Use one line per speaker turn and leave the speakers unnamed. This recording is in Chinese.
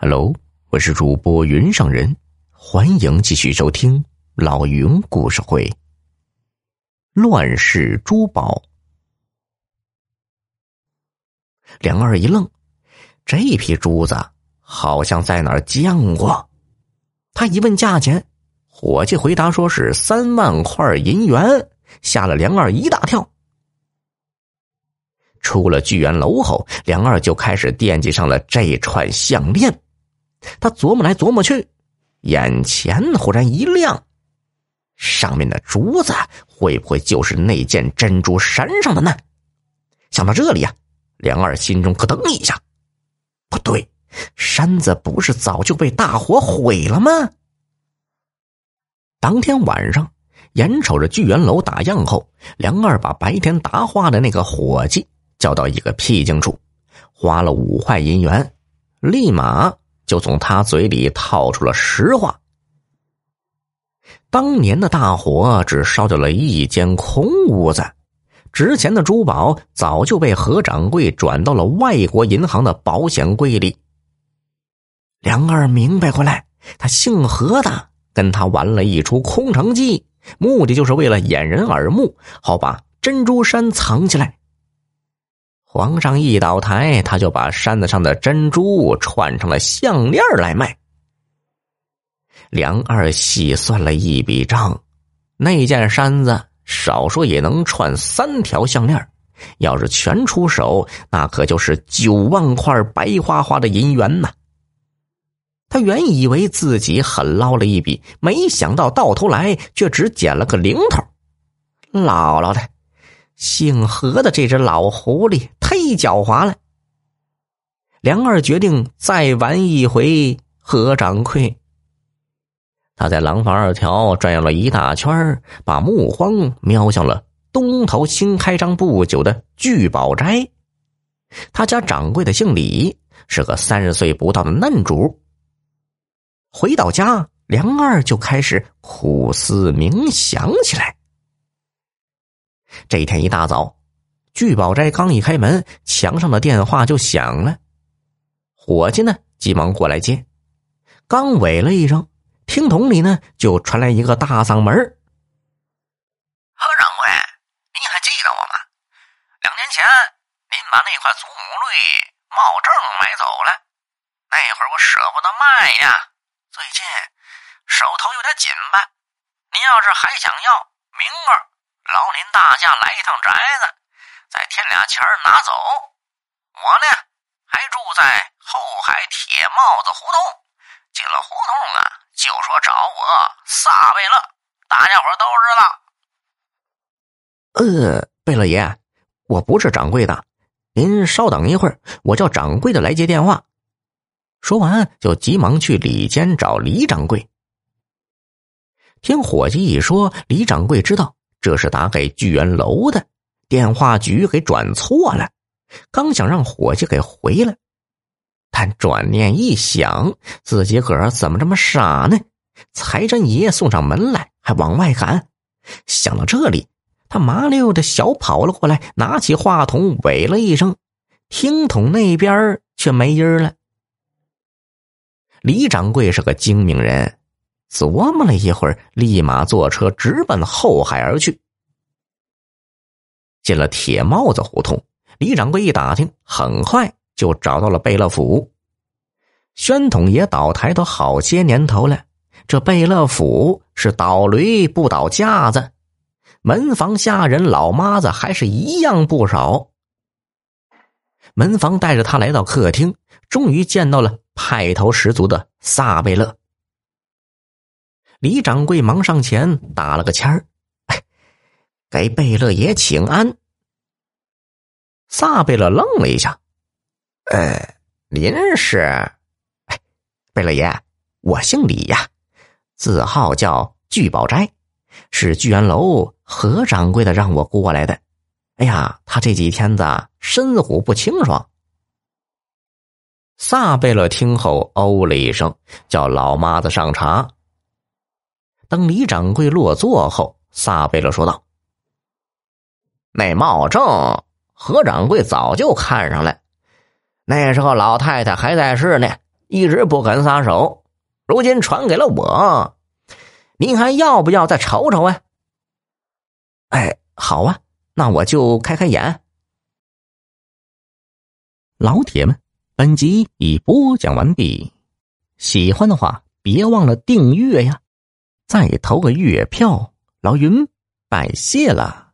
Hello，我是主播云上人，欢迎继续收听老云故事会。乱世珠宝，梁二一愣，这批珠子好像在哪儿见过。他一问价钱，伙计回答说是三万块银元，吓了梁二一大跳。出了聚源楼后，梁二就开始惦记上了这串项链。他琢磨来琢磨去，眼前忽然一亮，上面的珠子会不会就是那件珍珠山上的呢？想到这里呀，梁二心中咯噔一下，不对，山子不是早就被大火毁了吗？当天晚上，眼瞅着聚源楼打烊后，梁二把白天答话的那个伙计。叫到一个僻静处，花了五块银元，立马就从他嘴里套出了实话。当年的大火只烧掉了一间空屋子，值钱的珠宝早就被何掌柜转到了外国银行的保险柜里。梁二明白过来，他姓何的跟他玩了一出空城计，目的就是为了掩人耳目，好把珍珠山藏起来。皇上一倒台，他就把山子上的珍珠串成了项链来卖。梁二细算了一笔账，那件山子少说也能串三条项链，要是全出手，那可就是九万块白花花的银元呐。他原以为自己狠捞了一笔，没想到到头来却只捡了个零头。姥姥的！姓何的这只老狐狸忒狡猾了。梁二决定再玩一回何掌柜。他在廊坊二条转悠了一大圈把目光瞄向了东头新开张不久的聚宝斋。他家掌柜的姓李，是个三十岁不到的嫩主。回到家，梁二就开始苦思冥想起来。这一天一大早，聚宝斋刚一开门，墙上的电话就响了。伙计呢，急忙过来接。刚喂了一声，听筒里呢就传来一个大嗓门：“
何掌柜，您还记得我吗？两年前您把那块祖母绿冒证买走了，那会儿我舍不得卖呀。最近手头有点紧吧？您要是还想要，明儿。”劳您大驾来一趟宅子，再添俩钱拿走。我呢，还住在后海铁帽子胡同。进了胡同啊，就说找我撒贝勒，大家伙
都知道。呃，贝勒爷，我不是掌柜的，您稍等一会儿，我叫掌柜的来接电话。说完，就急忙去里间找李掌柜。听伙计一说，李掌柜知道。这是打给聚源楼的电话局给转错了，刚想让伙计给回来，但转念一想，自己个儿怎么这么傻呢？财神爷送上门来，还往外赶。想到这里，他麻溜的小跑了过来，拿起话筒喂了一声，听筒那边却没音了。李掌柜是个精明人。琢磨了一会儿，立马坐车直奔后海而去。进了铁帽子胡同，李掌柜一打听，很快就找到了贝勒府。宣统爷倒台都好些年头了，这贝勒府是倒驴不倒架子，门房下人老妈子还是一样不少。门房带着他来到客厅，终于见到了派头十足的萨贝勒。李掌柜忙上前打了个签儿，给贝勒爷请安。萨贝勒愣了一下，呃，您是？哎，贝勒爷，我姓李呀，字号叫聚宝斋，是聚源楼何掌柜的让我过来的。哎呀，他这几天子身虎不清爽。萨贝勒听后哦了一声，叫老妈子上茶。等李掌柜落座后，撒贝勒说道：“那茂正何掌柜早就看上了，那时候老太太还在世呢，一直不肯撒手，如今传给了我，您还要不要再瞅瞅啊？哎，好啊，那我就开开眼。老铁们，本集已播讲完毕，喜欢的话别忘了订阅呀，再投个月票，老云拜谢了。